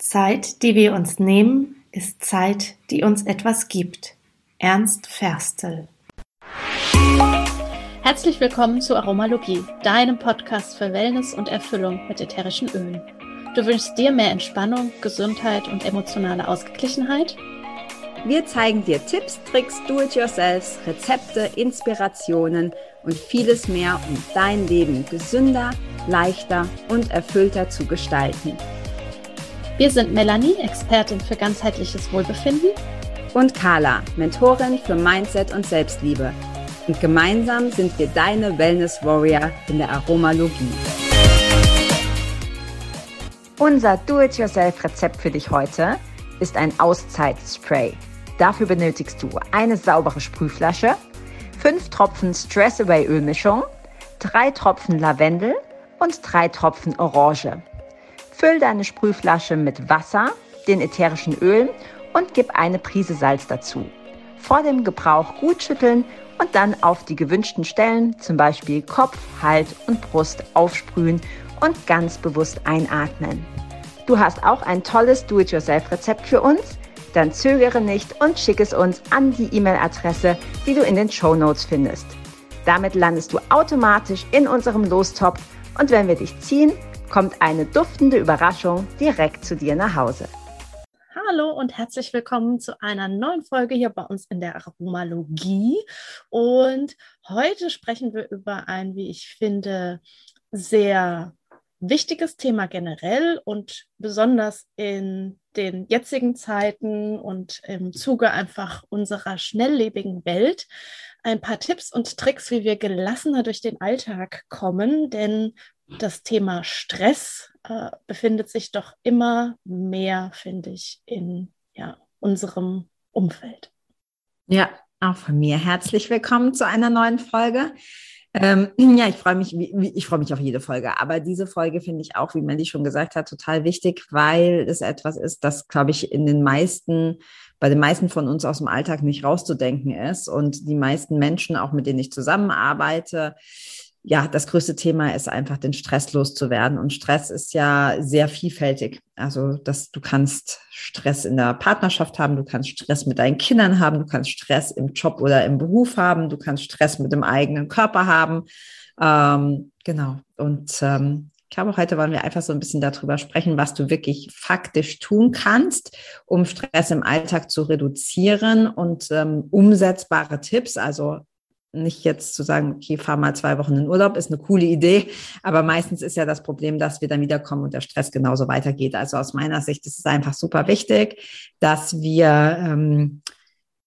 Zeit, die wir uns nehmen, ist Zeit, die uns etwas gibt. Ernst Ferstel. Herzlich willkommen zu Aromalogie, deinem Podcast für Wellness und Erfüllung mit ätherischen Ölen. Du wünschst dir mehr Entspannung, Gesundheit und emotionale Ausgeglichenheit? Wir zeigen dir Tipps, Tricks, Do-it-yourselfs, Rezepte, Inspirationen und vieles mehr, um dein Leben gesünder, leichter und erfüllter zu gestalten. Wir sind Melanie, Expertin für ganzheitliches Wohlbefinden. Und Carla, Mentorin für Mindset und Selbstliebe. Und gemeinsam sind wir deine Wellness Warrior in der Aromalogie. Unser Do-it-yourself-Rezept für dich heute ist ein Auszeitspray. Dafür benötigst du eine saubere Sprühflasche, fünf Tropfen Stress Away Ölmischung, drei Tropfen Lavendel und drei Tropfen Orange. Füll deine Sprühflasche mit Wasser, den ätherischen Ölen und gib eine Prise Salz dazu. Vor dem Gebrauch gut schütteln und dann auf die gewünschten Stellen, zum Beispiel Kopf, Hals und Brust, aufsprühen und ganz bewusst einatmen. Du hast auch ein tolles Do-it-yourself-Rezept für uns? Dann zögere nicht und schick es uns an die E-Mail-Adresse, die du in den Show Notes findest. Damit landest du automatisch in unserem Lostopf und wenn wir dich ziehen, kommt eine duftende Überraschung direkt zu dir nach Hause. Hallo und herzlich willkommen zu einer neuen Folge hier bei uns in der Aromalogie. Und heute sprechen wir über ein, wie ich finde, sehr wichtiges Thema generell und besonders in den jetzigen Zeiten und im Zuge einfach unserer schnelllebigen Welt ein paar Tipps und Tricks, wie wir gelassener durch den Alltag kommen, denn das Thema Stress äh, befindet sich doch immer mehr, finde ich, in ja, unserem Umfeld. Ja, auch von mir herzlich willkommen zu einer neuen Folge. Ähm, ja, ich freue mich, ich freue mich auf jede Folge, aber diese Folge finde ich auch, wie Melly schon gesagt hat, total wichtig, weil es etwas ist, das, glaube ich, in den meisten, bei den meisten von uns aus dem Alltag nicht rauszudenken ist und die meisten Menschen, auch mit denen ich zusammenarbeite, ja, das größte Thema ist einfach, den Stress loszuwerden. Und Stress ist ja sehr vielfältig. Also, dass du kannst Stress in der Partnerschaft haben, du kannst Stress mit deinen Kindern haben, du kannst Stress im Job oder im Beruf haben, du kannst Stress mit dem eigenen Körper haben. Ähm, genau. Und ähm, ich glaube, heute wollen wir einfach so ein bisschen darüber sprechen, was du wirklich faktisch tun kannst, um Stress im Alltag zu reduzieren und ähm, umsetzbare Tipps, also nicht jetzt zu sagen, okay, fahr mal zwei Wochen in Urlaub, ist eine coole Idee. Aber meistens ist ja das Problem, dass wir dann wiederkommen und der Stress genauso weitergeht. Also aus meiner Sicht ist es einfach super wichtig, dass wir ähm,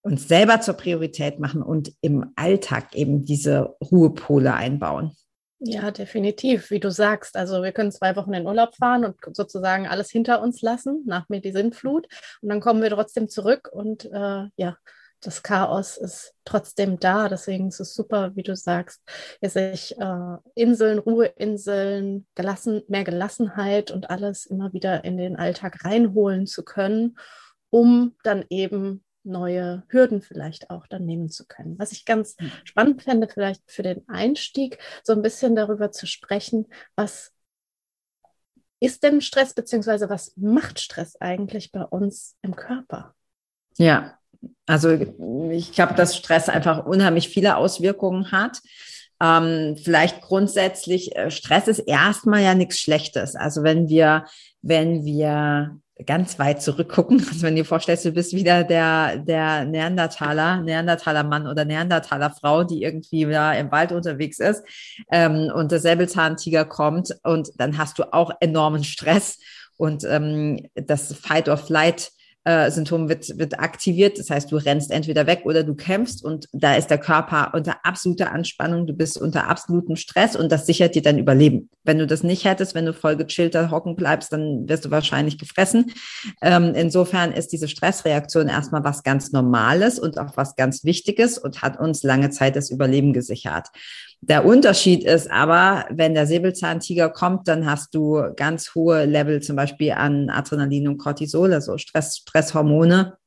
uns selber zur Priorität machen und im Alltag eben diese Ruhepole einbauen. Ja, definitiv, wie du sagst. Also wir können zwei Wochen in Urlaub fahren und sozusagen alles hinter uns lassen, nach mir die Sinnflut. Und dann kommen wir trotzdem zurück und äh, ja, das Chaos ist trotzdem da. Deswegen ist es super, wie du sagst, sich äh, Inseln, Ruheinseln, gelassen, mehr Gelassenheit und alles immer wieder in den Alltag reinholen zu können, um dann eben neue Hürden vielleicht auch dann nehmen zu können. Was ich ganz mhm. spannend fände, vielleicht für den Einstieg, so ein bisschen darüber zu sprechen, was ist denn Stress, beziehungsweise was macht Stress eigentlich bei uns im Körper? Ja, also ich glaube, dass Stress einfach unheimlich viele Auswirkungen hat. Ähm, vielleicht grundsätzlich, äh, Stress ist erstmal ja nichts Schlechtes. Also wenn wir, wenn wir ganz weit zurückgucken, also wenn du dir vorstellst, du bist wieder der, der Neandertaler, Neandertaler Mann oder Neandertaler Frau, die irgendwie da im Wald unterwegs ist ähm, und der Säbelzahntiger kommt und dann hast du auch enormen Stress und ähm, das Fight or Flight äh, Symptom wird, wird aktiviert. Das heißt, du rennst entweder weg oder du kämpfst und da ist der Körper unter absoluter Anspannung, du bist unter absolutem Stress und das sichert dir dein Überleben. Wenn du das nicht hättest, wenn du voll gechillter hocken bleibst, dann wirst du wahrscheinlich gefressen. Ähm, insofern ist diese Stressreaktion erstmal was ganz Normales und auch was ganz Wichtiges und hat uns lange Zeit das Überleben gesichert. Der Unterschied ist aber, wenn der Säbelzahntiger kommt, dann hast du ganz hohe Level zum Beispiel an Adrenalin und Cortisol, also Stress, Stresshormone.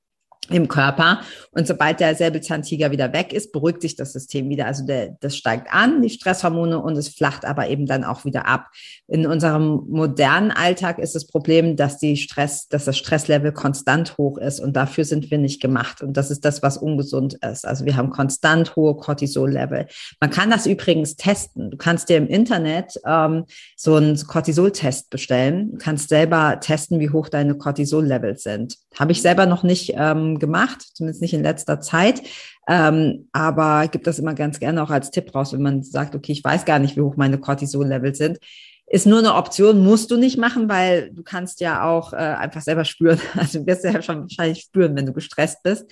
Im Körper. Und sobald der Säbelzahntiger wieder weg ist, beruhigt sich das System wieder. Also der, das steigt an, die Stresshormone, und es flacht aber eben dann auch wieder ab. In unserem modernen Alltag ist das Problem, dass die Stress, dass das Stresslevel konstant hoch ist. Und dafür sind wir nicht gemacht. Und das ist das, was ungesund ist. Also wir haben konstant hohe Cortisol-Level. Man kann das übrigens testen. Du kannst dir im Internet ähm, so einen Cortisol-Test bestellen. Du kannst selber testen, wie hoch deine Cortisol-Levels sind. Habe ich selber noch nicht ähm, gemacht, zumindest nicht in letzter Zeit. Ähm, aber gibt das immer ganz gerne auch als Tipp raus, wenn man sagt, okay, ich weiß gar nicht, wie hoch meine Cortisol-Levels sind. Ist nur eine Option, musst du nicht machen, weil du kannst ja auch äh, einfach selber spüren. Also du wirst ja schon wahrscheinlich spüren, wenn du gestresst bist.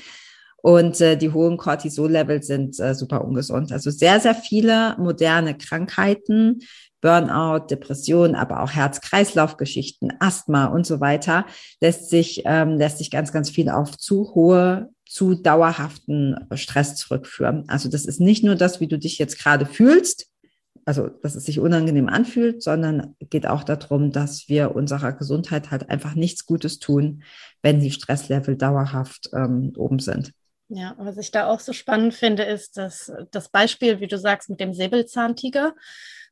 Und äh, die hohen Cortisol-Levels sind äh, super ungesund. Also sehr, sehr viele moderne Krankheiten, Burnout, Depression, aber auch Herz-Kreislauf-Geschichten, Asthma und so weiter, lässt sich, ähm, lässt sich ganz, ganz viel auf zu hohe, zu dauerhaften Stress zurückführen. Also das ist nicht nur das, wie du dich jetzt gerade fühlst, also dass es sich unangenehm anfühlt, sondern geht auch darum, dass wir unserer Gesundheit halt einfach nichts Gutes tun, wenn die Stresslevel dauerhaft ähm, oben sind. Ja, was ich da auch so spannend finde, ist, dass das Beispiel, wie du sagst, mit dem Säbelzahntiger,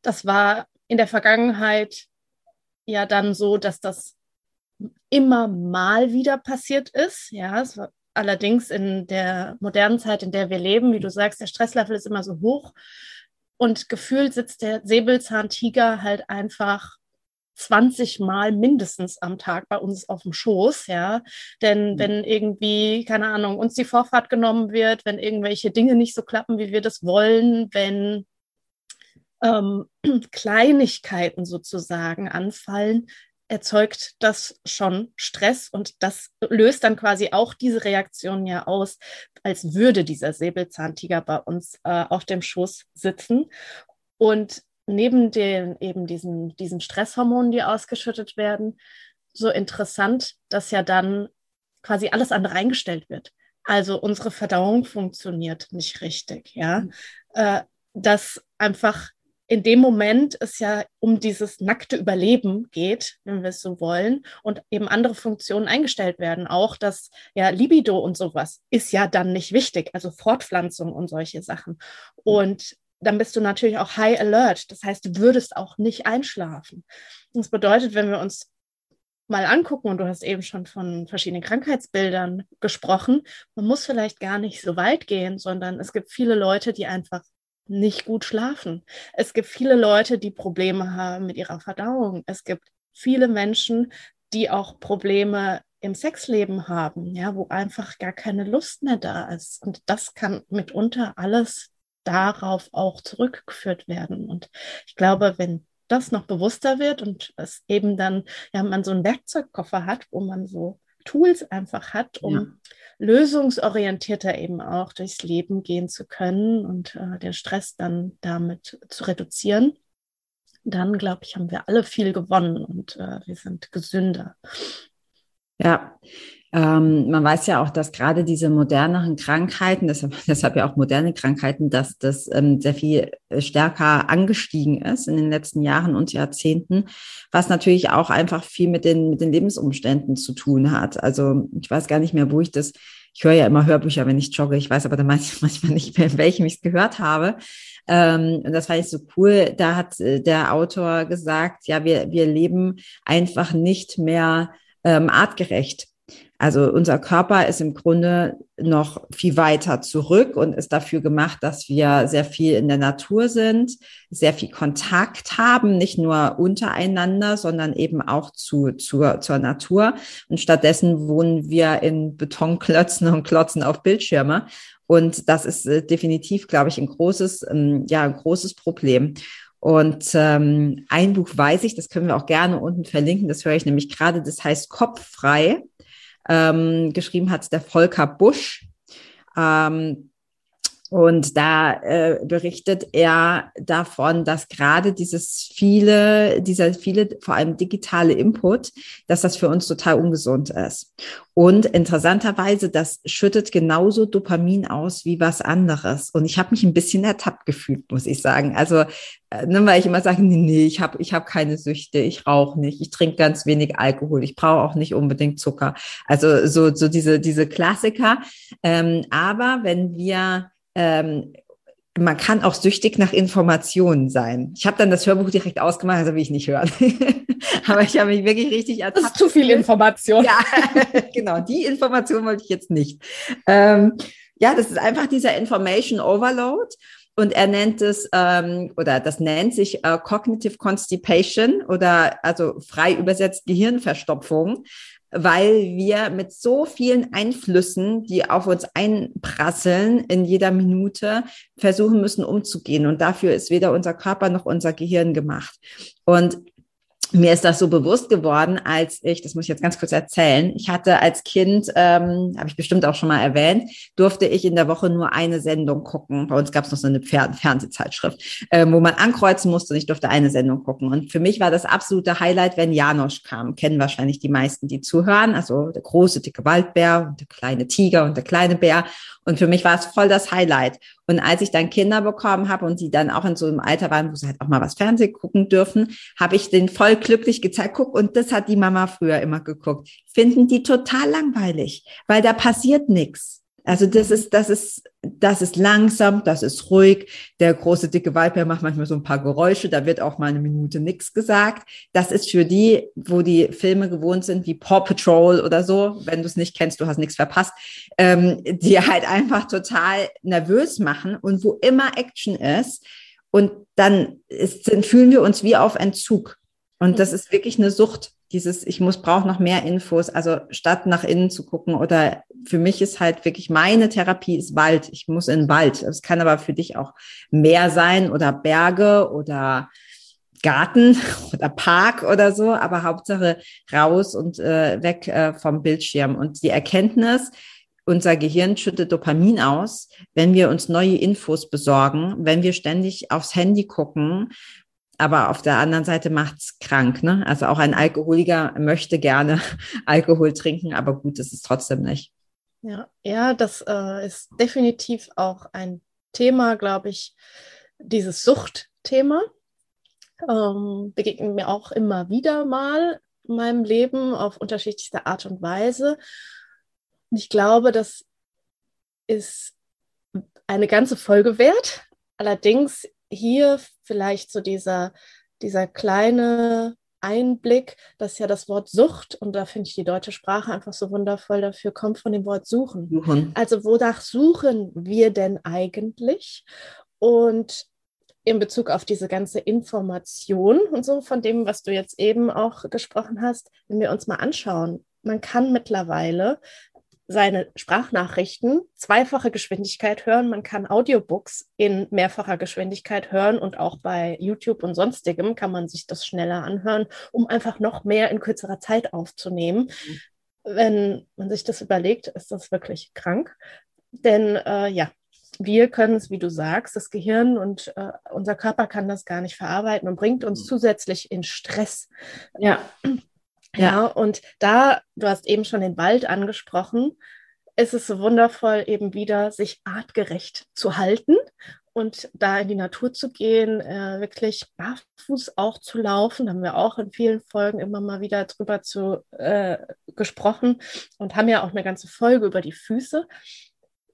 das war in der Vergangenheit ja dann so, dass das immer mal wieder passiert ist. Ja, es war allerdings in der modernen Zeit, in der wir leben, wie du sagst, der Stresslevel ist immer so hoch und gefühlt sitzt der Säbelzahntiger halt einfach 20 Mal mindestens am Tag bei uns auf dem Schoß, ja. Denn mhm. wenn irgendwie, keine Ahnung, uns die Vorfahrt genommen wird, wenn irgendwelche Dinge nicht so klappen, wie wir das wollen, wenn ähm, Kleinigkeiten sozusagen anfallen, erzeugt das schon Stress und das löst dann quasi auch diese Reaktion ja aus, als würde dieser Säbelzahntiger bei uns äh, auf dem Schoß sitzen. Und neben den eben diesen, diesen Stresshormonen, die ausgeschüttet werden, so interessant, dass ja dann quasi alles andere eingestellt wird. Also unsere Verdauung funktioniert nicht richtig, ja. Mhm. Äh, dass einfach in dem Moment es ja um dieses nackte Überleben geht, wenn wir es so wollen, und eben andere Funktionen eingestellt werden. Auch das ja Libido und sowas ist ja dann nicht wichtig, also Fortpflanzung und solche Sachen. Und dann bist du natürlich auch high alert. Das heißt, du würdest auch nicht einschlafen. Das bedeutet, wenn wir uns mal angucken, und du hast eben schon von verschiedenen Krankheitsbildern gesprochen, man muss vielleicht gar nicht so weit gehen, sondern es gibt viele Leute, die einfach nicht gut schlafen. Es gibt viele Leute, die Probleme haben mit ihrer Verdauung. Es gibt viele Menschen, die auch Probleme im Sexleben haben, ja, wo einfach gar keine Lust mehr da ist. Und das kann mitunter alles darauf auch zurückgeführt werden. Und ich glaube, wenn das noch bewusster wird und es eben dann, ja, man so einen Werkzeugkoffer hat, wo man so Tools einfach hat, um ja. lösungsorientierter eben auch durchs Leben gehen zu können und äh, den Stress dann damit zu reduzieren, dann glaube ich, haben wir alle viel gewonnen und äh, wir sind gesünder. Ja, ähm, man weiß ja auch, dass gerade diese moderneren Krankheiten, deshalb, deshalb ja auch moderne Krankheiten, dass das ähm, sehr viel äh, stärker angestiegen ist in den letzten Jahren und Jahrzehnten, was natürlich auch einfach viel mit den, mit den Lebensumständen zu tun hat. Also ich weiß gar nicht mehr, wo ich das, ich höre ja immer Hörbücher, wenn ich jogge, ich weiß aber dann manchmal nicht mehr, in welchem ich es gehört habe. Ähm, und das fand ich so cool. Da hat äh, der Autor gesagt, ja, wir, wir leben einfach nicht mehr ähm, artgerecht. Also unser Körper ist im Grunde noch viel weiter zurück und ist dafür gemacht, dass wir sehr viel in der Natur sind, sehr viel Kontakt haben, nicht nur untereinander, sondern eben auch zu, zur, zur Natur. Und stattdessen wohnen wir in Betonklötzen und Klotzen auf Bildschirme. Und das ist äh, definitiv, glaube ich, ein großes, ähm, ja, ein großes Problem. Und ähm, ein Buch weiß ich, das können wir auch gerne unten verlinken, das höre ich nämlich gerade, das heißt Kopffrei ähm, geschrieben hat der Volker Busch. Ähm, Und da äh, berichtet er davon, dass gerade dieses viele, dieser viele, vor allem digitale Input, dass das für uns total ungesund ist. Und interessanterweise, das schüttet genauso Dopamin aus wie was anderes. Und ich habe mich ein bisschen ertappt gefühlt, muss ich sagen. Also, äh, ne, weil ich immer sage, nee, nee ich habe ich hab keine Süchte, ich rauche nicht, ich trinke ganz wenig Alkohol, ich brauche auch nicht unbedingt Zucker. Also so, so diese, diese Klassiker. Ähm, aber wenn wir ähm, man kann auch süchtig nach Informationen sein. Ich habe dann das Hörbuch direkt ausgemacht, also will ich nicht hören. Aber ich habe mich wirklich richtig ertappt. Das ist zu viel Information. Ja, genau. Die Information wollte ich jetzt nicht. Ähm, ja, das ist einfach dieser Information Overload. Und er nennt es, ähm, oder das nennt sich äh, Cognitive Constipation oder also frei übersetzt Gehirnverstopfung weil wir mit so vielen Einflüssen, die auf uns einprasseln in jeder Minute, versuchen müssen umzugehen. Und dafür ist weder unser Körper noch unser Gehirn gemacht. Und mir ist das so bewusst geworden, als ich, das muss ich jetzt ganz kurz erzählen, ich hatte als Kind, ähm, habe ich bestimmt auch schon mal erwähnt, durfte ich in der Woche nur eine Sendung gucken. Bei uns gab es noch so eine Fer Fernsehzeitschrift, ähm, wo man ankreuzen musste und ich durfte eine Sendung gucken. Und für mich war das absolute Highlight, wenn Janosch kam. Kennen wahrscheinlich die meisten, die zuhören. Also der große, dicke Waldbär und der kleine Tiger und der kleine Bär. Und für mich war es voll das Highlight. Und als ich dann Kinder bekommen habe und die dann auch in so einem Alter waren, wo sie halt auch mal was Fernsehen gucken dürfen, habe ich den voll glücklich gezeigt, guck, und das hat die Mama früher immer geguckt. Finden die total langweilig, weil da passiert nichts. Also das ist, das ist, das ist langsam, das ist ruhig. Der große dicke Waldbär macht manchmal so ein paar Geräusche, da wird auch mal eine Minute nichts gesagt. Das ist für die, wo die Filme gewohnt sind, wie Paw Patrol oder so, wenn du es nicht kennst, du hast nichts verpasst, ähm, die halt einfach total nervös machen und wo immer Action ist. Und dann ist, sind, fühlen wir uns wie auf Entzug. Und das mhm. ist wirklich eine Sucht dieses, ich muss, brauche noch mehr Infos, also statt nach innen zu gucken oder für mich ist halt wirklich meine Therapie ist Wald. Ich muss in den Wald. Es kann aber für dich auch Meer sein oder Berge oder Garten oder Park oder so, aber Hauptsache raus und äh, weg äh, vom Bildschirm. Und die Erkenntnis, unser Gehirn schüttet Dopamin aus, wenn wir uns neue Infos besorgen, wenn wir ständig aufs Handy gucken aber auf der anderen Seite macht's krank. Ne? Also auch ein Alkoholiker möchte gerne Alkohol trinken, aber gut, das ist trotzdem nicht. Ja, ja, das äh, ist definitiv auch ein Thema, glaube ich, dieses Suchtthema. Ähm, begegnet mir auch immer wieder mal in meinem Leben auf unterschiedlichste Art und Weise. Und ich glaube, das ist eine ganze Folge wert. Allerdings hier vielleicht so dieser, dieser kleine Einblick, dass ja das Wort Sucht, und da finde ich die deutsche Sprache einfach so wundervoll dafür, kommt von dem Wort suchen. suchen. Also wonach suchen wir denn eigentlich? Und in Bezug auf diese ganze Information und so von dem, was du jetzt eben auch gesprochen hast, wenn wir uns mal anschauen, man kann mittlerweile seine Sprachnachrichten zweifache Geschwindigkeit hören. Man kann Audiobooks in mehrfacher Geschwindigkeit hören und auch bei YouTube und sonstigem kann man sich das schneller anhören, um einfach noch mehr in kürzerer Zeit aufzunehmen. Mhm. Wenn man sich das überlegt, ist das wirklich krank. Denn äh, ja, wir können es, wie du sagst, das Gehirn und äh, unser Körper kann das gar nicht verarbeiten und bringt uns mhm. zusätzlich in Stress. Ja. Ja, und da, du hast eben schon den Wald angesprochen, ist es so wundervoll, eben wieder sich artgerecht zu halten und da in die Natur zu gehen, äh, wirklich barfuß auch zu laufen. Da haben wir auch in vielen Folgen immer mal wieder drüber zu, äh, gesprochen und haben ja auch eine ganze Folge über die Füße.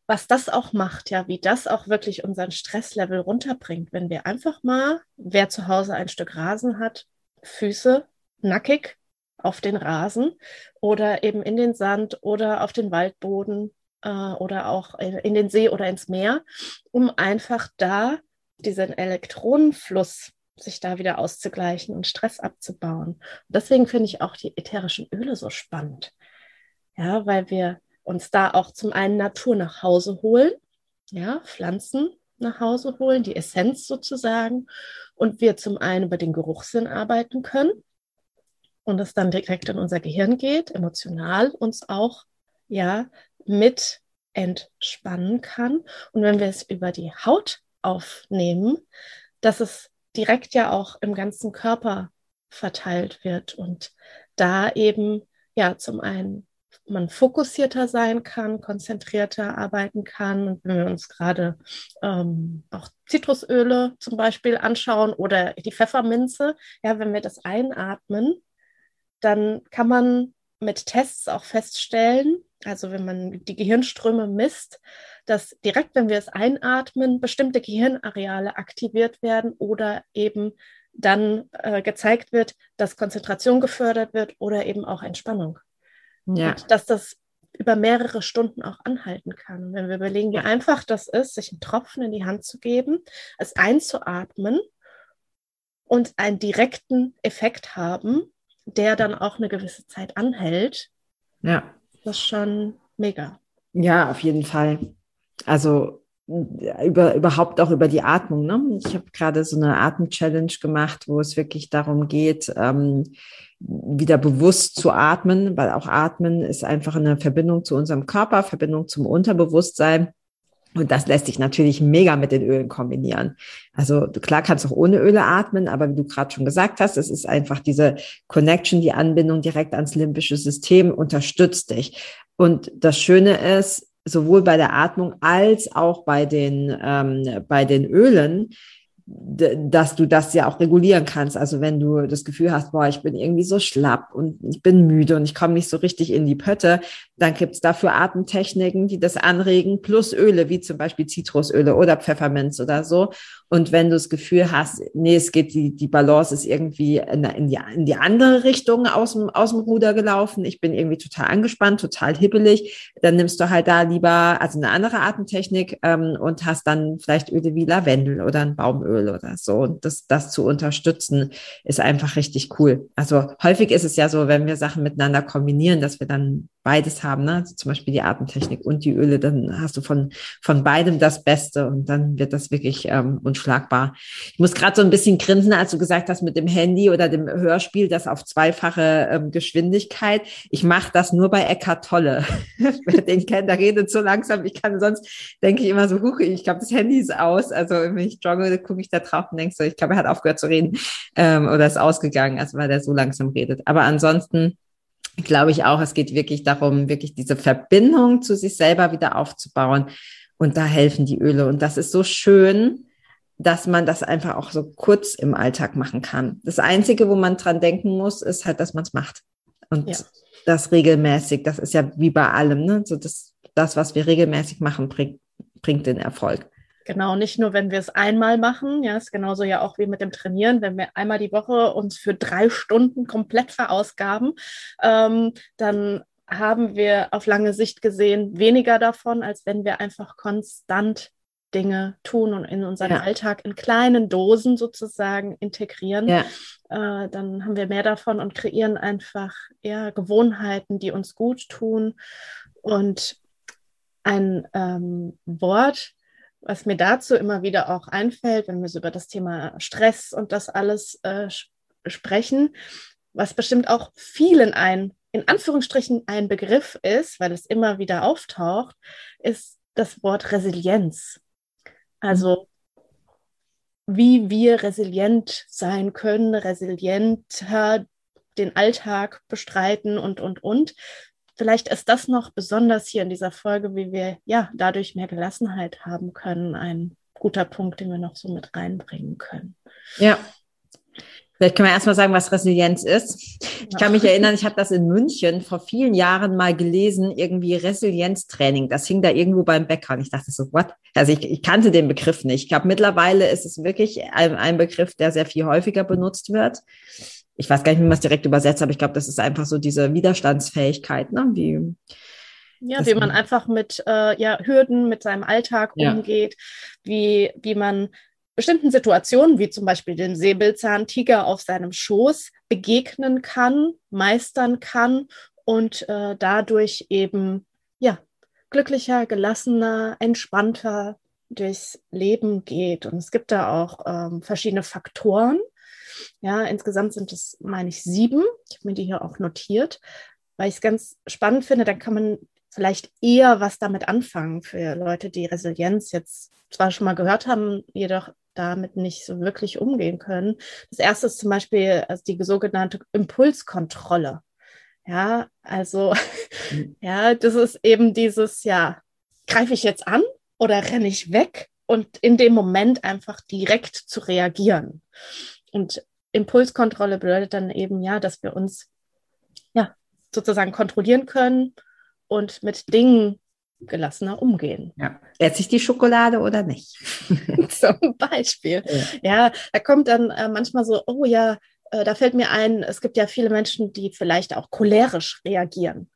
Was das auch macht, ja, wie das auch wirklich unseren Stresslevel runterbringt, wenn wir einfach mal, wer zu Hause ein Stück Rasen hat, Füße nackig auf den Rasen oder eben in den Sand oder auf den Waldboden äh, oder auch in den See oder ins Meer, um einfach da diesen Elektronenfluss sich da wieder auszugleichen und Stress abzubauen. Und deswegen finde ich auch die ätherischen Öle so spannend. Ja, weil wir uns da auch zum einen Natur nach Hause holen, ja, Pflanzen nach Hause holen, die Essenz sozusagen, und wir zum einen über den Geruchssinn arbeiten können und es dann direkt in unser Gehirn geht, emotional uns auch ja mit entspannen kann. Und wenn wir es über die Haut aufnehmen, dass es direkt ja auch im ganzen Körper verteilt wird und da eben ja zum einen man fokussierter sein kann, konzentrierter arbeiten kann. Und wenn wir uns gerade ähm, auch Zitrusöle zum Beispiel anschauen oder die Pfefferminze, ja, wenn wir das einatmen, dann kann man mit Tests auch feststellen, also wenn man die Gehirnströme misst, dass direkt, wenn wir es einatmen, bestimmte Gehirnareale aktiviert werden oder eben dann äh, gezeigt wird, dass Konzentration gefördert wird oder eben auch Entspannung. Ja. Und dass das über mehrere Stunden auch anhalten kann. Und wenn wir überlegen, wie einfach das ist, sich einen Tropfen in die Hand zu geben, es einzuatmen und einen direkten Effekt haben, der dann auch eine gewisse Zeit anhält, ja. das ist schon mega. Ja, auf jeden Fall. Also über, überhaupt auch über die Atmung. Ne? Ich habe gerade so eine Atem-Challenge gemacht, wo es wirklich darum geht, ähm, wieder bewusst zu atmen, weil auch Atmen ist einfach eine Verbindung zu unserem Körper, Verbindung zum Unterbewusstsein. Und das lässt sich natürlich mega mit den Ölen kombinieren. Also klar kannst du auch ohne Öle atmen, aber wie du gerade schon gesagt hast, es ist einfach diese Connection, die Anbindung direkt ans limbische System unterstützt dich. Und das Schöne ist, sowohl bei der Atmung als auch bei den, ähm, bei den Ölen, dass du das ja auch regulieren kannst. Also wenn du das Gefühl hast, boah, ich bin irgendwie so schlapp und ich bin müde und ich komme nicht so richtig in die Pötte, dann gibt's dafür Atemtechniken, die das anregen, plus Öle, wie zum Beispiel Zitrusöle oder Pfefferminz oder so. Und wenn du das Gefühl hast, nee, es geht, die, die Balance ist irgendwie in, in, die, in die andere Richtung aus dem, aus dem Ruder gelaufen, ich bin irgendwie total angespannt, total hippelig, dann nimmst du halt da lieber, also eine andere Atemtechnik ähm, und hast dann vielleicht Öle wie Lavendel oder ein Baumöl oder so. Und das, das zu unterstützen, ist einfach richtig cool. Also häufig ist es ja so, wenn wir Sachen miteinander kombinieren, dass wir dann beides haben, ne? Also zum Beispiel die Atemtechnik und die Öle, dann hast du von, von beidem das Beste und dann wird das wirklich ähm, unschlagbar. Ich muss gerade so ein bisschen grinsen, als du gesagt hast mit dem Handy oder dem Hörspiel, das auf zweifache ähm, Geschwindigkeit. Ich mache das nur bei Eckart Tolle. Wer den kennt, der redet so langsam. Ich kann sonst, denke ich immer so, huch, ich glaube, das Handy ist aus. Also wenn ich jogge, gucke ich da drauf und denke so, ich glaube, er hat aufgehört zu reden ähm, oder ist ausgegangen, also weil der so langsam redet. Aber ansonsten glaube ich auch, es geht wirklich darum, wirklich diese Verbindung zu sich selber wieder aufzubauen. Und da helfen die Öle. Und das ist so schön, dass man das einfach auch so kurz im Alltag machen kann. Das Einzige, wo man dran denken muss, ist halt, dass man es macht. Und ja. das regelmäßig, das ist ja wie bei allem, ne? So das, das, was wir regelmäßig machen, bringt, bringt den Erfolg. Genau, nicht nur, wenn wir es einmal machen, ja, ist genauso ja auch wie mit dem Trainieren, wenn wir einmal die Woche uns für drei Stunden komplett verausgaben, ähm, dann haben wir auf lange Sicht gesehen weniger davon, als wenn wir einfach konstant Dinge tun und in unseren ja. Alltag in kleinen Dosen sozusagen integrieren, ja. äh, dann haben wir mehr davon und kreieren einfach eher Gewohnheiten, die uns gut tun. Und ein ähm, Wort, was mir dazu immer wieder auch einfällt, wenn wir so über das Thema Stress und das alles äh, sprechen, was bestimmt auch vielen ein, in Anführungsstrichen ein Begriff ist, weil es immer wieder auftaucht, ist das Wort Resilienz. Also wie wir resilient sein können, resilienter den Alltag bestreiten und, und, und vielleicht ist das noch besonders hier in dieser Folge, wie wir ja dadurch mehr Gelassenheit haben können, ein guter Punkt, den wir noch so mit reinbringen können. Ja. Vielleicht können wir erstmal sagen, was Resilienz ist. Ich kann mich erinnern, ich habe das in München vor vielen Jahren mal gelesen, irgendwie Resilienztraining. Das hing da irgendwo beim Bäcker. Und ich dachte so, what? Also ich, ich kannte den Begriff nicht. Ich glaube, mittlerweile ist es wirklich ein, ein Begriff, der sehr viel häufiger benutzt wird ich weiß gar nicht, wie man es direkt übersetzt, aber ich glaube, das ist einfach so diese Widerstandsfähigkeit, ne? Wie, ja, wie man einfach mit äh, ja, Hürden, mit seinem Alltag ja. umgeht, wie, wie man bestimmten Situationen, wie zum Beispiel den Säbelzahntiger auf seinem Schoß, begegnen kann, meistern kann und äh, dadurch eben ja, glücklicher, gelassener, entspannter durchs Leben geht. Und es gibt da auch ähm, verschiedene Faktoren, ja, insgesamt sind es, meine ich, sieben. Ich habe mir die hier auch notiert, weil ich es ganz spannend finde. Da kann man vielleicht eher was damit anfangen für Leute, die Resilienz jetzt zwar schon mal gehört haben, jedoch damit nicht so wirklich umgehen können. Das erste ist zum Beispiel also die sogenannte Impulskontrolle. Ja, also, mhm. ja, das ist eben dieses, ja, greife ich jetzt an oder renne ich weg und in dem Moment einfach direkt zu reagieren. Und Impulskontrolle bedeutet dann eben, ja, dass wir uns, ja, sozusagen kontrollieren können und mit Dingen gelassener umgehen. Ja. Esse ich die Schokolade oder nicht? Zum Beispiel. Ja. ja, da kommt dann äh, manchmal so, oh ja, äh, da fällt mir ein, es gibt ja viele Menschen, die vielleicht auch cholerisch reagieren.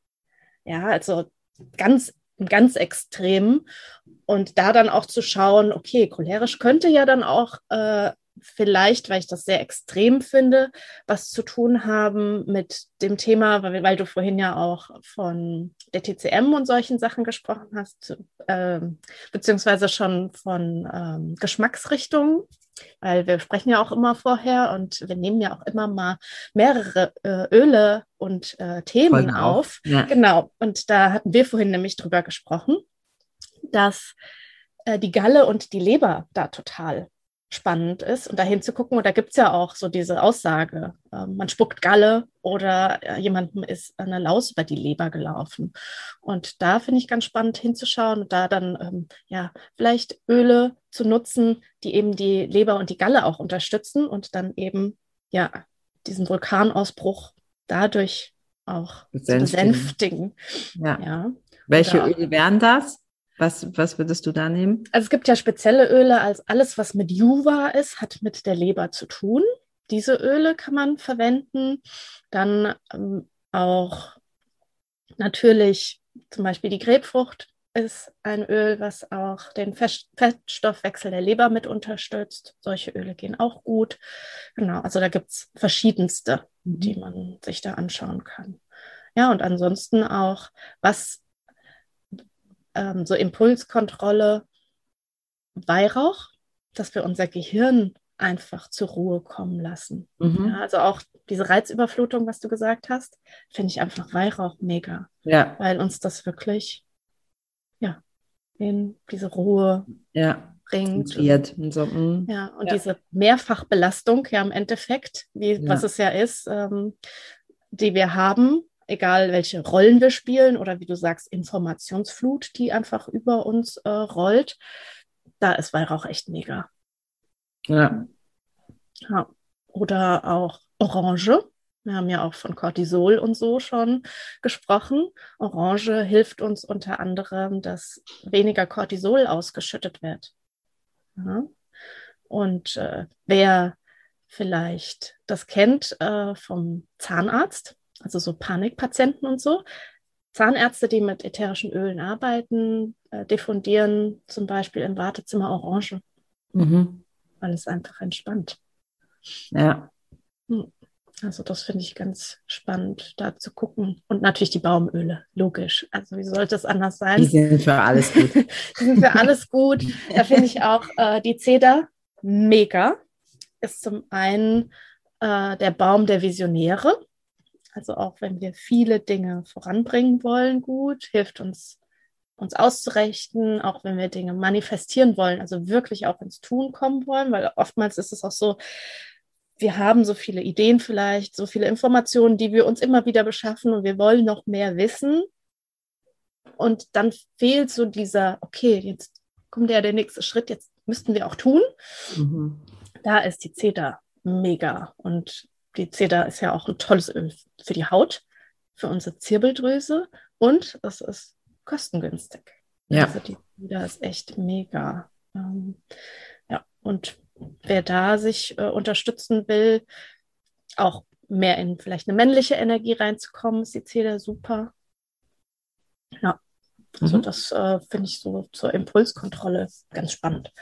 Ja, also ganz, ganz extrem. Und da dann auch zu schauen, okay, cholerisch könnte ja dann auch äh, vielleicht, weil ich das sehr extrem finde, was zu tun haben mit dem Thema, weil, weil du vorhin ja auch von der TCM und solchen Sachen gesprochen hast, äh, beziehungsweise schon von ähm, Geschmacksrichtungen, weil wir sprechen ja auch immer vorher und wir nehmen ja auch immer mal mehrere äh, Öle und äh, Themen auf. auf. Ja. Genau, und da hatten wir vorhin nämlich drüber gesprochen, dass äh, die Galle und die Leber da total spannend ist und dahin zu gucken. Und da gibt es ja auch so diese Aussage, äh, man spuckt Galle oder äh, jemandem ist eine Laus über die Leber gelaufen. Und da finde ich ganz spannend hinzuschauen und da dann ähm, ja vielleicht Öle zu nutzen, die eben die Leber und die Galle auch unterstützen und dann eben ja diesen Vulkanausbruch dadurch auch besänftigen. zu besänftigen. Ja. ja. Welche Öle wären das? Was, was würdest du da nehmen? Also es gibt ja spezielle Öle, als alles, was mit Juva ist, hat mit der Leber zu tun. Diese Öle kann man verwenden. Dann ähm, auch natürlich zum Beispiel die Grapefrucht ist ein Öl, was auch den Fettstoffwechsel der Leber mit unterstützt. Solche Öle gehen auch gut. Genau, also da gibt es verschiedenste, mhm. die man sich da anschauen kann. Ja, und ansonsten auch, was ähm, so Impulskontrolle, Weihrauch, dass wir unser Gehirn einfach zur Ruhe kommen lassen. Mhm. Ja, also auch diese Reizüberflutung, was du gesagt hast, finde ich einfach Weihrauch mega. Ja. Weil uns das wirklich, ja, in diese Ruhe ja. bringt. Und so. Mhm. Ja, und ja. diese Mehrfachbelastung, ja, im Endeffekt, wie, was es ja ist, ähm, die wir haben, egal welche Rollen wir spielen oder wie du sagst, Informationsflut, die einfach über uns äh, rollt, da ist Weihrauch echt mega. Ja. ja. Oder auch Orange. Wir haben ja auch von Cortisol und so schon gesprochen. Orange hilft uns unter anderem, dass weniger Cortisol ausgeschüttet wird. Ja. Und äh, wer vielleicht das kennt äh, vom Zahnarzt, also so Panikpatienten und so. Zahnärzte, die mit ätherischen Ölen arbeiten, äh, diffundieren zum Beispiel im Wartezimmer Orange, mhm. weil es einfach entspannt. Ja. Hm. Also das finde ich ganz spannend, da zu gucken. Und natürlich die Baumöle, logisch. Also wie sollte es anders sein? Die sind für alles gut. die sind für alles gut. Da finde ich auch äh, die Zeder mega. Ist zum einen äh, der Baum der Visionäre. Also auch wenn wir viele Dinge voranbringen wollen, gut, hilft uns, uns auszurichten, auch wenn wir Dinge manifestieren wollen, also wirklich auch ins Tun kommen wollen, weil oftmals ist es auch so, wir haben so viele Ideen vielleicht, so viele Informationen, die wir uns immer wieder beschaffen und wir wollen noch mehr wissen. Und dann fehlt so dieser, okay, jetzt kommt ja der nächste Schritt, jetzt müssten wir auch tun. Mhm. Da ist die CETA mega. Und die Zeder ist ja auch ein tolles Öl für die Haut, für unsere Zirbeldrüse und es ist kostengünstig. Ja. Also die Zeder ist echt mega. Ähm, ja, und wer da sich äh, unterstützen will, auch mehr in vielleicht eine männliche Energie reinzukommen, ist die Zeder super. Ja, also mhm. das äh, finde ich so zur Impulskontrolle ganz spannend.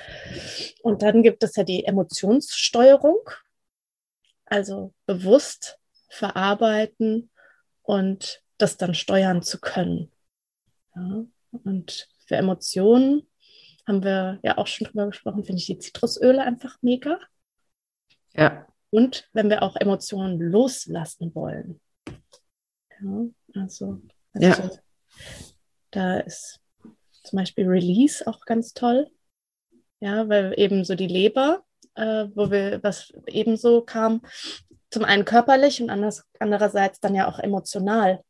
Und dann gibt es ja die Emotionssteuerung also bewusst verarbeiten und das dann steuern zu können. Ja, und für Emotionen haben wir ja auch schon drüber gesprochen, finde ich die Zitrusöle einfach mega. Ja. Und wenn wir auch Emotionen loslassen wollen. Ja, also, also ja. Da ist zum Beispiel Release auch ganz toll. Ja, weil eben so die Leber, äh, wo wir, was ebenso kam, zum einen körperlich und anders, andererseits dann ja auch emotional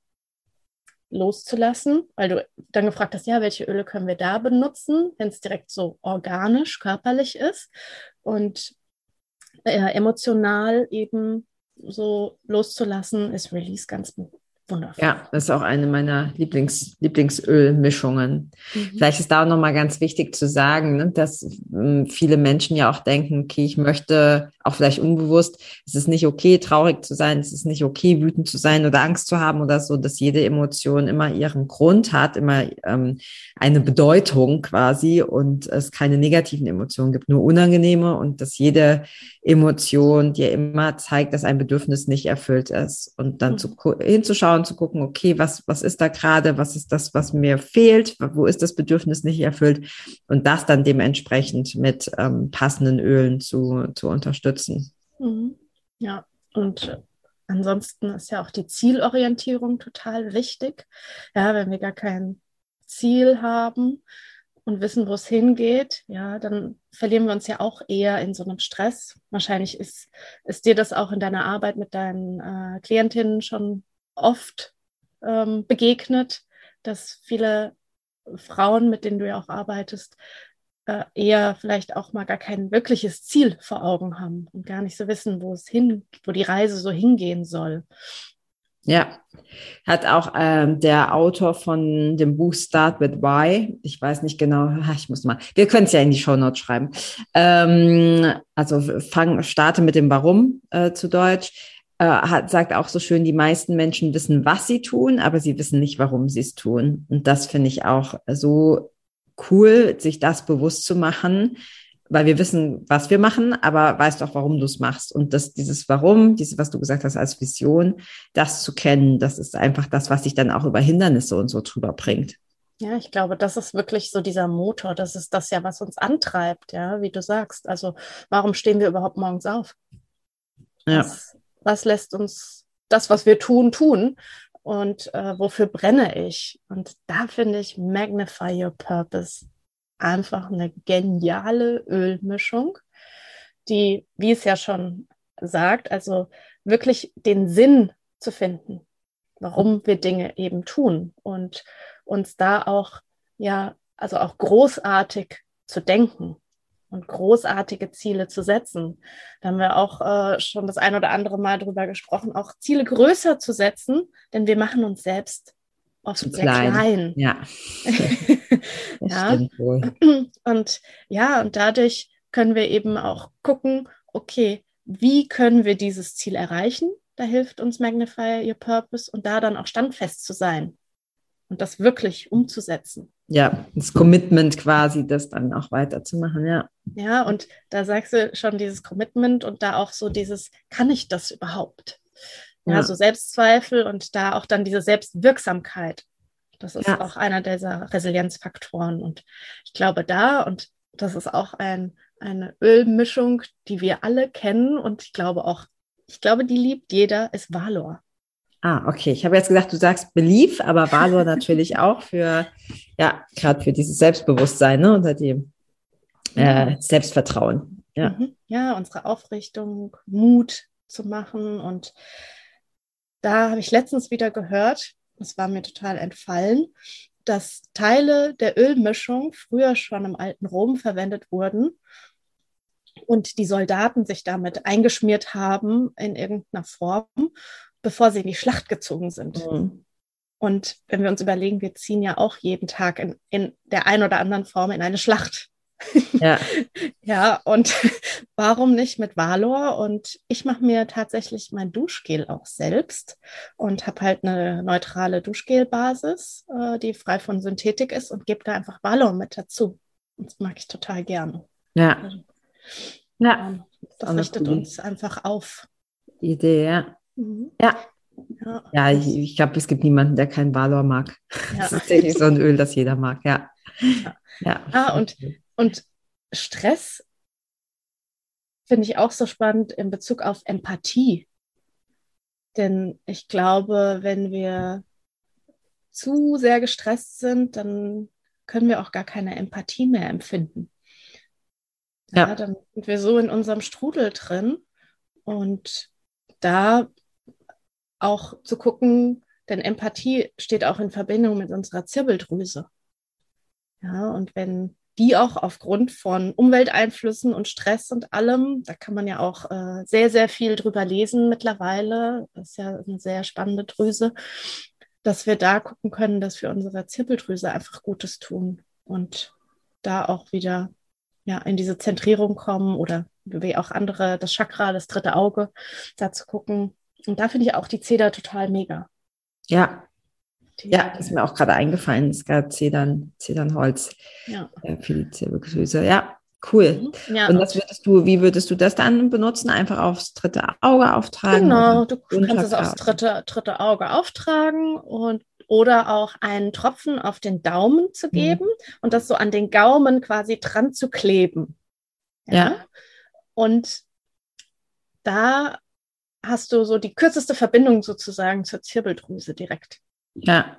loszulassen, weil du dann gefragt hast, ja, welche Öle können wir da benutzen, wenn es direkt so organisch, körperlich ist und äh, emotional eben so loszulassen, ist Release ganz Wundervoll. Ja, das ist auch eine meiner Lieblings, Lieblingsölmischungen. Mhm. Vielleicht ist da auch nochmal ganz wichtig zu sagen, ne, dass ähm, viele Menschen ja auch denken, okay, ich möchte auch vielleicht unbewusst, es ist nicht okay, traurig zu sein, es ist nicht okay, wütend zu sein oder Angst zu haben oder so, dass jede Emotion immer ihren Grund hat, immer ähm, eine Bedeutung quasi und es keine negativen Emotionen gibt, nur unangenehme und dass jede Emotion dir immer zeigt, dass ein Bedürfnis nicht erfüllt ist und dann mhm. zu, hinzuschauen, zu gucken, okay, was, was ist da gerade, was ist das, was mir fehlt, wo ist das Bedürfnis nicht erfüllt und das dann dementsprechend mit ähm, passenden Ölen zu, zu unterstützen. Mhm. Ja, und ansonsten ist ja auch die Zielorientierung total wichtig. Ja, wenn wir gar kein Ziel haben, und wissen, wo es hingeht, ja, dann verlieren wir uns ja auch eher in so einem Stress. Wahrscheinlich ist, ist dir das auch in deiner Arbeit mit deinen äh, Klientinnen schon oft ähm, begegnet, dass viele Frauen, mit denen du ja auch arbeitest, eher vielleicht auch mal gar kein wirkliches Ziel vor Augen haben und gar nicht so wissen, wo es hin, wo die Reise so hingehen soll. Ja, hat auch ähm, der Autor von dem Buch Start with Why, ich weiß nicht genau, ich muss mal, wir können es ja in die Show Notes schreiben. Ähm, also fang, starte mit dem Warum äh, zu Deutsch. Äh, hat, sagt auch so schön, die meisten Menschen wissen, was sie tun, aber sie wissen nicht, warum sie es tun. Und das finde ich auch so cool, sich das bewusst zu machen, weil wir wissen, was wir machen, aber weißt auch, warum du es machst. Und das, dieses Warum, dieses, was du gesagt hast als Vision, das zu kennen, das ist einfach das, was dich dann auch über Hindernisse und so drüber bringt. Ja, ich glaube, das ist wirklich so dieser Motor. Das ist das ja, was uns antreibt, ja, wie du sagst. Also, warum stehen wir überhaupt morgens auf? Ja. Was, was lässt uns das, was wir tun, tun? Und äh, wofür brenne ich? Und da finde ich Magnify Your Purpose einfach eine geniale Ölmischung, die, wie es ja schon sagt, also wirklich den Sinn zu finden, warum wir Dinge eben tun und uns da auch, ja, also auch großartig zu denken und großartige Ziele zu setzen. Da haben wir auch äh, schon das ein oder andere Mal drüber gesprochen, auch Ziele größer zu setzen, denn wir machen uns selbst oft sehr klein. klein. Ja. ja. Und ja, und dadurch können wir eben auch gucken, okay, wie können wir dieses Ziel erreichen? Da hilft uns Magnify Your Purpose und da dann auch standfest zu sein und das wirklich umzusetzen. Ja, das Commitment quasi, das dann auch weiterzumachen, ja. Ja, und da sagst du schon dieses Commitment und da auch so dieses, kann ich das überhaupt? Ja, ja so Selbstzweifel und da auch dann diese Selbstwirksamkeit. Das ist ja. auch einer dieser Resilienzfaktoren. Und ich glaube da, und das ist auch ein, eine Ölmischung, die wir alle kennen und ich glaube auch, ich glaube, die liebt jeder, ist Valor. Ah, okay. Ich habe jetzt gesagt, du sagst Belief, aber Valor natürlich auch für, ja, gerade für dieses Selbstbewusstsein ne, unter dem äh, Selbstvertrauen. Ja. Mhm. ja, unsere Aufrichtung, Mut zu machen. Und da habe ich letztens wieder gehört, das war mir total entfallen, dass Teile der Ölmischung früher schon im alten Rom verwendet wurden und die Soldaten sich damit eingeschmiert haben in irgendeiner Form, bevor sie in die Schlacht gezogen sind. Mhm. Und wenn wir uns überlegen, wir ziehen ja auch jeden Tag in, in der einen oder anderen Form in eine Schlacht. Ja. ja, und warum nicht mit Valor? Und ich mache mir tatsächlich mein Duschgel auch selbst und habe halt eine neutrale Duschgelbasis, äh, die frei von Synthetik ist und gebe da einfach Valor mit dazu. Das mag ich total gerne. Ja. Also, ja. Ähm, das richtet uns einfach auf. Idee, ja. Mhm. Ja. Ja, ja ich, ich glaube, es gibt niemanden, der kein Valor mag. Ja. Das ist so ein Öl, das jeder mag, ja. Ja, ja. Ah, und und Stress finde ich auch so spannend in Bezug auf Empathie. Denn ich glaube, wenn wir zu sehr gestresst sind, dann können wir auch gar keine Empathie mehr empfinden. Ja. ja, dann sind wir so in unserem Strudel drin und da auch zu gucken, denn Empathie steht auch in Verbindung mit unserer Zirbeldrüse. Ja, und wenn die auch aufgrund von Umwelteinflüssen und Stress und allem, da kann man ja auch äh, sehr, sehr viel drüber lesen mittlerweile, das ist ja eine sehr spannende Drüse, dass wir da gucken können, dass wir unserer Zirbeldrüse einfach Gutes tun und da auch wieder ja, in diese Zentrierung kommen oder wie auch andere, das Chakra, das dritte Auge, da zu gucken. Und da finde ich auch die Zeder total mega. Ja. Ja, ist mir auch gerade eingefallen. Es gab Zedern, Zedernholz ja. Äh, für die Zirbeldrüse. Ja, cool. Mhm. Ja. Und das würdest du, wie würdest du das dann benutzen? Einfach aufs dritte Auge auftragen? Genau, du kannst es aufs dritte, dritte Auge auftragen und oder auch einen Tropfen auf den Daumen zu mhm. geben mhm. und das so an den Gaumen quasi dran zu kleben. Ja. ja. Und da hast du so die kürzeste Verbindung sozusagen zur Zirbeldrüse direkt. Ja,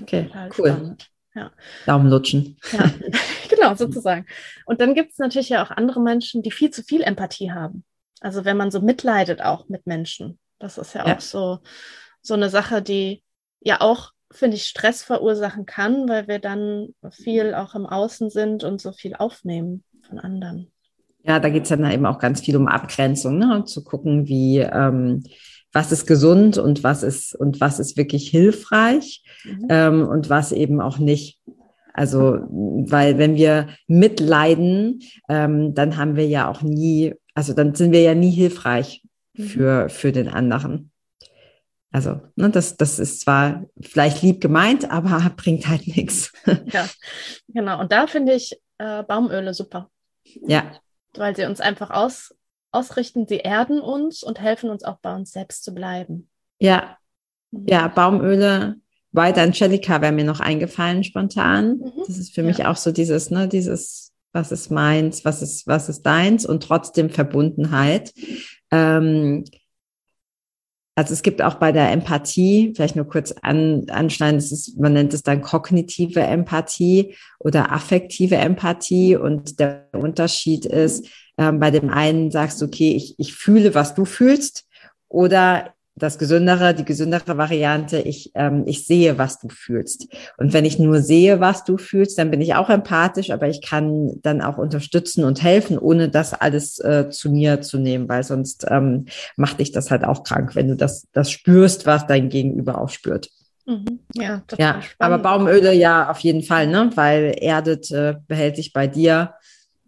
okay, Total cool. Spannend. Ja. Daumen lutschen. Ja, genau, sozusagen. Und dann gibt es natürlich ja auch andere Menschen, die viel zu viel Empathie haben. Also wenn man so mitleidet auch mit Menschen. Das ist ja, ja. auch so, so eine Sache, die ja auch finde ich, Stress verursachen kann, weil wir dann viel auch im Außen sind und so viel aufnehmen von anderen. Ja, da geht es dann eben auch ganz viel um Abgrenzung, ne? Und zu gucken, wie ähm, was ist gesund und was ist und was ist wirklich hilfreich mhm. ähm, und was eben auch nicht. Also, weil wenn wir mitleiden, ähm, dann haben wir ja auch nie, also dann sind wir ja nie hilfreich mhm. für, für den anderen. Also, ne, das, das ist zwar vielleicht lieb gemeint, aber bringt halt nichts. Ja, genau. Und da finde ich äh, Baumöle super. Ja. Weil sie uns einfach aus, ausrichten, sie erden uns und helfen uns auch bei uns selbst zu bleiben. Ja. Mhm. Ja, Baumöle, White Angelica wäre mir noch eingefallen spontan. Mhm. Das ist für mich auch so dieses, ne, dieses, was ist meins, was ist, was ist deins und trotzdem Verbundenheit. Ähm, also es gibt auch bei der Empathie, vielleicht nur kurz an, anschneiden, ist, man nennt es dann kognitive Empathie oder affektive Empathie. Und der Unterschied ist, ähm, bei dem einen sagst du, okay, ich, ich fühle, was du fühlst, oder das gesündere, die gesündere Variante, ich, ähm, ich sehe, was du fühlst. Und wenn ich nur sehe, was du fühlst, dann bin ich auch empathisch, aber ich kann dann auch unterstützen und helfen, ohne das alles äh, zu mir zu nehmen, weil sonst ähm, macht dich das halt auch krank, wenn du das, das spürst, was dein Gegenüber auch spürt. Mhm. Ja, ja aber Baumöle ja auf jeden Fall, ne? weil erdet äh, behält sich bei dir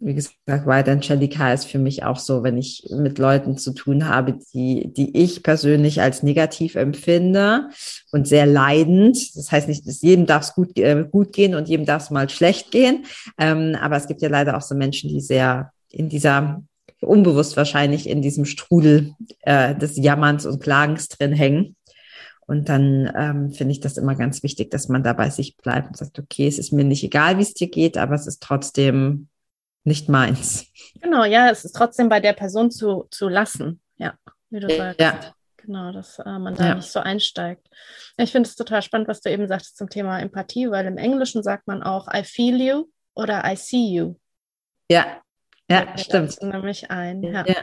wie gesagt, White Angelica ist für mich auch so, wenn ich mit Leuten zu tun habe, die, die ich persönlich als negativ empfinde und sehr leidend. Das heißt nicht, dass jedem darf es gut, äh, gut gehen und jedem darf es mal schlecht gehen. Ähm, aber es gibt ja leider auch so Menschen, die sehr in dieser, unbewusst wahrscheinlich in diesem Strudel äh, des Jammerns und Klagens drin hängen. Und dann ähm, finde ich das immer ganz wichtig, dass man da bei sich bleibt und sagt, okay, es ist mir nicht egal, wie es dir geht, aber es ist trotzdem nicht meins. Genau, ja, es ist trotzdem bei der Person zu, zu lassen, ja, wie du sagst. Ja. Genau, dass äh, man da ja. nicht so einsteigt. Ich finde es total spannend, was du eben sagst zum Thema Empathie, weil im Englischen sagt man auch I feel you oder I see you. Ja, ja, ja stimmt. Nämlich ein. Ja. ja.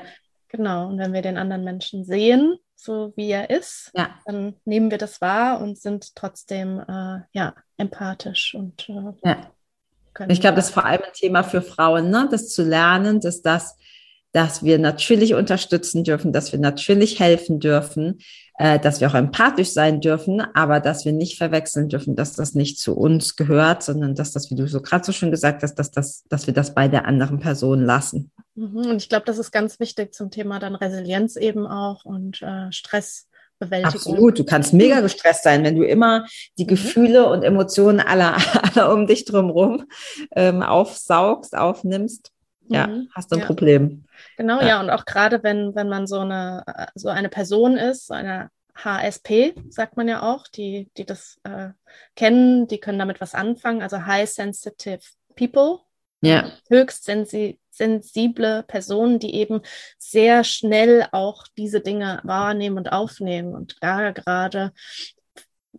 Genau. Und wenn wir den anderen Menschen sehen, so wie er ist, ja. dann nehmen wir das wahr und sind trotzdem äh, ja empathisch und äh, ja. Ich glaube, das ist vor allem ein Thema für Frauen, ne? das zu lernen, dass das, dass wir natürlich unterstützen dürfen, dass wir natürlich helfen dürfen, äh, dass wir auch empathisch sein dürfen, aber dass wir nicht verwechseln dürfen, dass das nicht zu uns gehört, sondern dass das, wie du so gerade so schön gesagt hast, dass, das, dass wir das bei der anderen Person lassen. Mhm. Und ich glaube, das ist ganz wichtig zum Thema dann Resilienz eben auch und äh, Stress Bewältigung. Absolut, du kannst mega gestresst sein, wenn du immer die mhm. Gefühle und Emotionen aller, aller um dich drumherum ähm, aufsaugst, aufnimmst. Ja, mhm. hast du ein ja. Problem. Genau, ja. ja, und auch gerade wenn, wenn man so eine, so eine Person ist, so eine HSP, sagt man ja auch, die, die das äh, kennen, die können damit was anfangen, also High Sensitive People, ja. höchst sensi sensible Personen, die eben sehr schnell auch diese Dinge wahrnehmen und aufnehmen. Und da gerade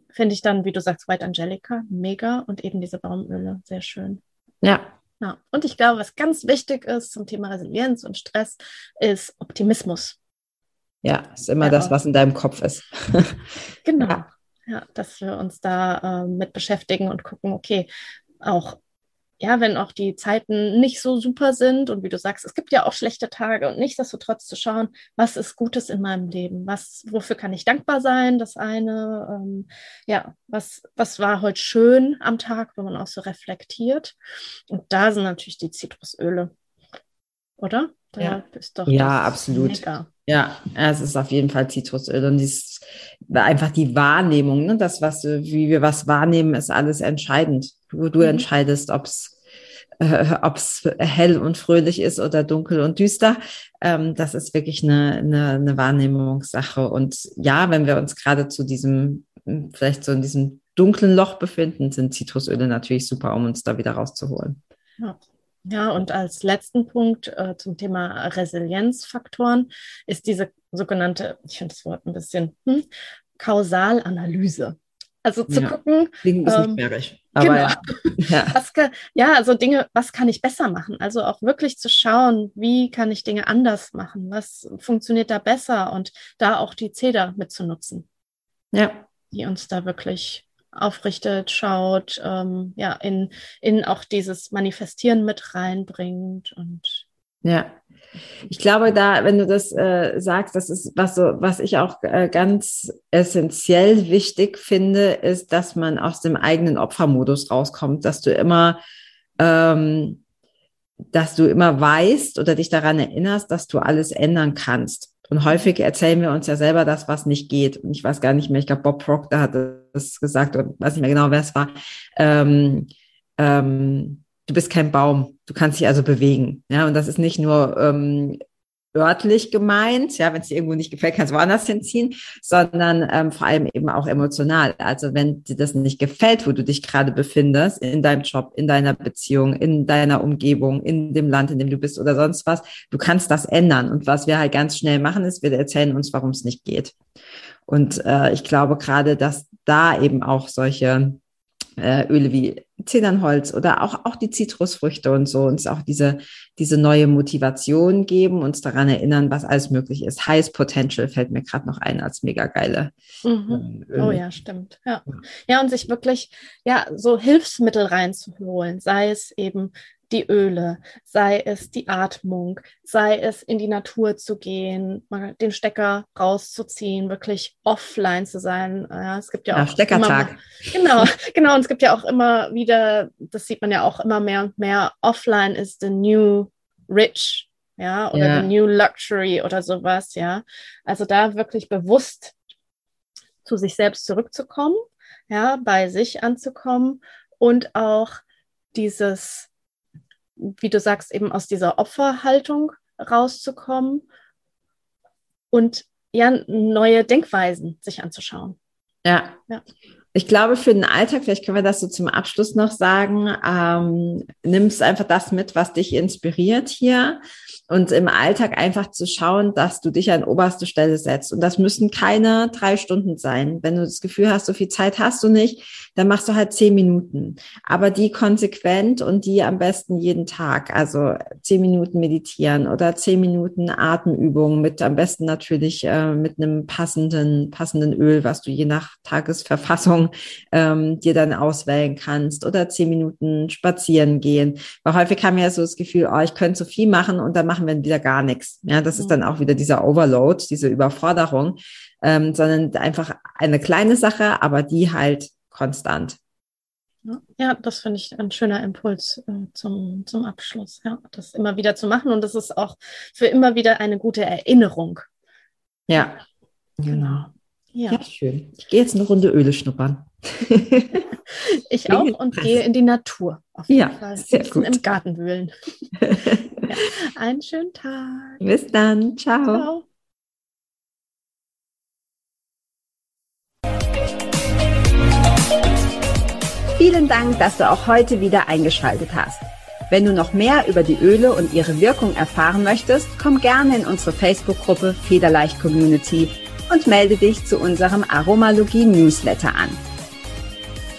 finde ich dann, wie du sagst, White Angelica, mega und eben diese Baumöle, sehr schön. Ja. Ja, und ich glaube, was ganz wichtig ist zum Thema Resilienz und Stress, ist Optimismus. Ja, ist immer ja. das, was in deinem Kopf ist. genau. Ja. ja. dass wir uns da äh, mit beschäftigen und gucken, okay, auch ja, wenn auch die Zeiten nicht so super sind und wie du sagst, es gibt ja auch schlechte Tage und nichtsdestotrotz zu schauen, was ist Gutes in meinem Leben, was, wofür kann ich dankbar sein, das eine, ähm, ja, was, was war heute schön am Tag, wenn man auch so reflektiert. Und da sind natürlich die Zitrusöle, oder? Da ja, ja absolut. Mega. Ja, es ist auf jeden Fall Zitrusöl und dies einfach die Wahrnehmung, ne? das, was wie wir was wahrnehmen, ist alles entscheidend. Du, du mhm. entscheidest, ob es äh, ob's hell und fröhlich ist oder dunkel und düster. Ähm, das ist wirklich eine, eine, eine Wahrnehmungssache. Und ja, wenn wir uns gerade zu diesem, vielleicht so in diesem dunklen Loch befinden, sind Zitrusöle natürlich super, um uns da wieder rauszuholen. Ja. Ja, und als letzten Punkt äh, zum Thema Resilienzfaktoren ist diese sogenannte, ich finde das Wort ein bisschen, hm, Kausalanalyse. Also zu ja, gucken. Klingt ein bisschen ähm, aber genau. ja. Was kann, ja, also Dinge, was kann ich besser machen? Also auch wirklich zu schauen, wie kann ich Dinge anders machen? Was funktioniert da besser? Und da auch die CEDA mitzunutzen. Ja. Die uns da wirklich aufrichtet, schaut, ähm, ja, in, in auch dieses Manifestieren mit reinbringt und ja. Ich glaube, da, wenn du das äh, sagst, das ist was so, was ich auch äh, ganz essentiell wichtig finde, ist, dass man aus dem eigenen Opfermodus rauskommt, dass du immer, ähm, dass du immer weißt oder dich daran erinnerst, dass du alles ändern kannst. Und häufig erzählen wir uns ja selber das, was nicht geht. Und ich weiß gar nicht mehr, ich glaube, Bob Proctor hat das gesagt, oder weiß nicht mehr genau, wer es war. Ähm, ähm, du bist kein Baum, du kannst dich also bewegen. Ja, und das ist nicht nur ähm, örtlich gemeint, ja, wenn es dir irgendwo nicht gefällt, kannst du woanders hinziehen, sondern ähm, vor allem eben auch emotional. Also wenn dir das nicht gefällt, wo du dich gerade befindest, in deinem Job, in deiner Beziehung, in deiner Umgebung, in dem Land, in dem du bist oder sonst was, du kannst das ändern. Und was wir halt ganz schnell machen, ist, wir erzählen uns, warum es nicht geht. Und äh, ich glaube gerade, dass da eben auch solche äh, Öle wie Zedernholz oder auch, auch die Zitrusfrüchte und so uns auch diese, diese neue Motivation geben, uns daran erinnern, was alles möglich ist. Highest Potential fällt mir gerade noch ein als mega geile. Mhm. Ähm, oh ja, stimmt. Ja. ja, und sich wirklich ja so Hilfsmittel reinzuholen, sei es eben die Öle, sei es die Atmung, sei es in die Natur zu gehen, mal den Stecker rauszuziehen, wirklich offline zu sein. Ja, es gibt ja, ja auch Steckertag. Immer, genau, genau. Und es gibt ja auch immer wieder, das sieht man ja auch immer mehr und mehr. Offline ist the new rich, ja, oder ja. the new luxury oder sowas, ja. Also da wirklich bewusst zu sich selbst zurückzukommen, ja, bei sich anzukommen und auch dieses wie du sagst, eben aus dieser Opferhaltung rauszukommen und ja, neue Denkweisen sich anzuschauen. Ja. ja. Ich glaube, für den Alltag, vielleicht können wir das so zum Abschluss noch sagen, ähm, nimmst einfach das mit, was dich inspiriert hier und im Alltag einfach zu schauen, dass du dich an oberste Stelle setzt. Und das müssen keine drei Stunden sein. Wenn du das Gefühl hast, so viel Zeit hast du nicht, dann machst du halt zehn Minuten. Aber die konsequent und die am besten jeden Tag. Also zehn Minuten meditieren oder zehn Minuten Atemübungen mit am besten natürlich äh, mit einem passenden, passenden Öl, was du je nach Tagesverfassung ähm, dir dann auswählen kannst. Oder zehn Minuten spazieren gehen. Weil häufig haben wir ja so das Gefühl, oh, ich könnte so viel machen und dann machen wir wieder gar nichts. Ja, das ist mhm. dann auch wieder dieser Overload, diese Überforderung, ähm, sondern einfach eine kleine Sache, aber die halt konstant. Ja, das finde ich ein schöner Impuls äh, zum, zum Abschluss. Ja, das immer wieder zu machen und das ist auch für immer wieder eine gute Erinnerung. Ja, genau. Ja, ja schön. Ich gehe jetzt eine Runde Öle schnuppern. ich auch und gehe in die Natur. Auf jeden ja, Fall. Sehr gut. Im Garten wühlen. ja. Einen schönen Tag. Bis dann. Ciao. Ciao. Vielen Dank, dass du auch heute wieder eingeschaltet hast. Wenn du noch mehr über die Öle und ihre Wirkung erfahren möchtest, komm gerne in unsere Facebook-Gruppe Federleicht Community und melde dich zu unserem Aromalogie Newsletter an.